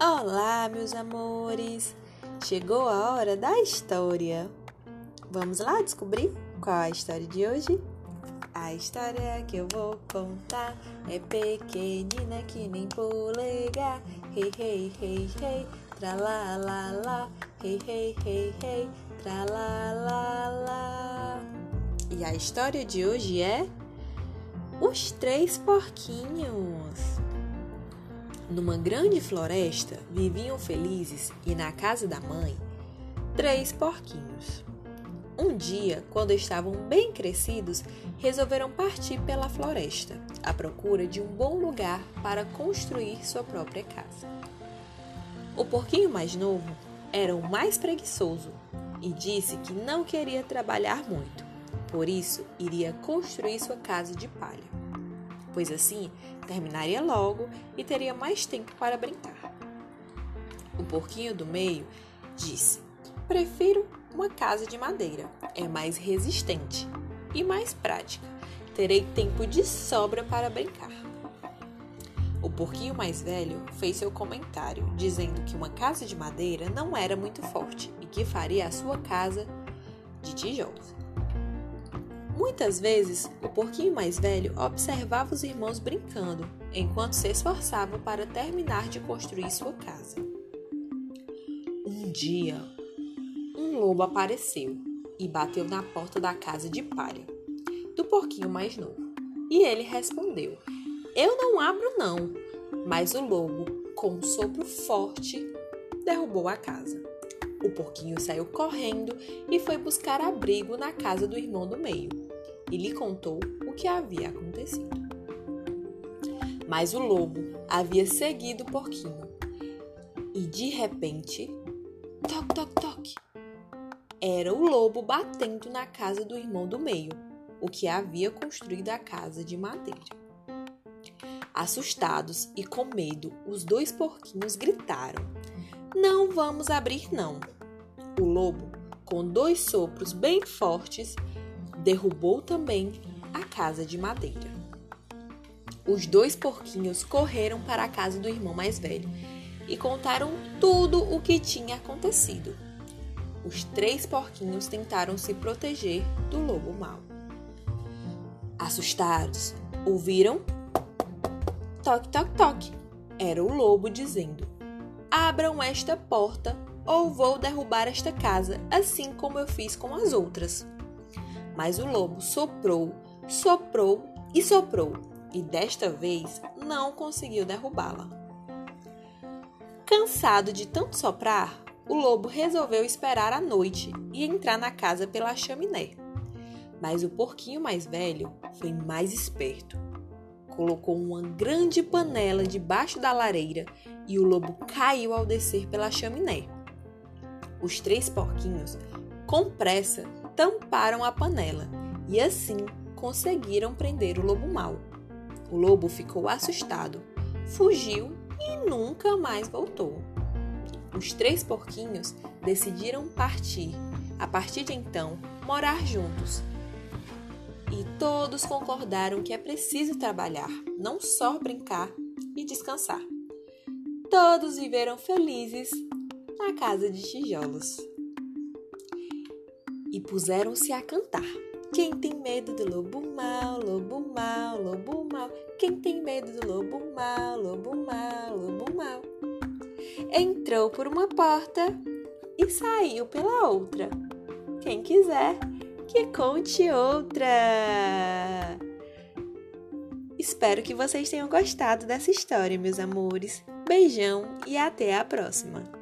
Olá, meus amores! Chegou a hora da história. Vamos lá descobrir qual é a história de hoje? A história que eu vou contar é pequenina que nem polegar. Hey, hey, hey, hey, tra la la la. Hey, hey, hey, hey, tra la la la. E a história de hoje é Os Três Porquinhos. Numa grande floresta viviam felizes e na casa da mãe três porquinhos. Um dia, quando estavam bem crescidos, resolveram partir pela floresta à procura de um bom lugar para construir sua própria casa. O porquinho mais novo era o mais preguiçoso e disse que não queria trabalhar muito, por isso iria construir sua casa de palha pois assim terminaria logo e teria mais tempo para brincar. O porquinho do meio disse: Prefiro uma casa de madeira, é mais resistente e mais prática. Terei tempo de sobra para brincar. O porquinho mais velho fez seu comentário, dizendo que uma casa de madeira não era muito forte e que faria a sua casa de tijolos. Muitas vezes, o porquinho mais velho observava os irmãos brincando, enquanto se esforçavam para terminar de construir sua casa. Um dia, um lobo apareceu e bateu na porta da casa de palha do porquinho mais novo. E ele respondeu: Eu não abro, não. Mas o lobo, com um sopro forte, derrubou a casa. O porquinho saiu correndo e foi buscar abrigo na casa do irmão do meio e lhe contou o que havia acontecido. Mas o lobo havia seguido o porquinho e de repente, toque, toque, toque, era o lobo batendo na casa do irmão do meio, o que havia construído a casa de madeira. Assustados e com medo, os dois porquinhos gritaram: Não vamos abrir, não. O lobo, com dois sopros bem fortes, derrubou também a casa de madeira. Os dois porquinhos correram para a casa do irmão mais velho e contaram tudo o que tinha acontecido. Os três porquinhos tentaram se proteger do lobo mau. Assustados, ouviram toque, toque, toque. Era o lobo dizendo: Abram esta porta ou vou derrubar esta casa, assim como eu fiz com as outras. Mas o lobo soprou, soprou e soprou, e desta vez não conseguiu derrubá-la. Cansado de tanto soprar, o lobo resolveu esperar a noite e entrar na casa pela chaminé. Mas o porquinho mais velho foi mais esperto. Colocou uma grande panela debaixo da lareira e o lobo caiu ao descer pela chaminé. Os três porquinhos, com pressa, tamparam a panela e assim conseguiram prender o lobo mau. O lobo ficou assustado, fugiu e nunca mais voltou. Os três porquinhos decidiram partir, a partir de então, morar juntos. E todos concordaram que é preciso trabalhar, não só brincar e descansar. Todos viveram felizes na casa de tijolos e puseram-se a cantar. Quem tem medo do lobo mau, lobo mau, lobo mau? Quem tem medo do lobo mau, lobo mau, lobo mau? Entrou por uma porta e saiu pela outra. Quem quiser que conte outra. Espero que vocês tenham gostado dessa história, meus amores. Beijão e até a próxima!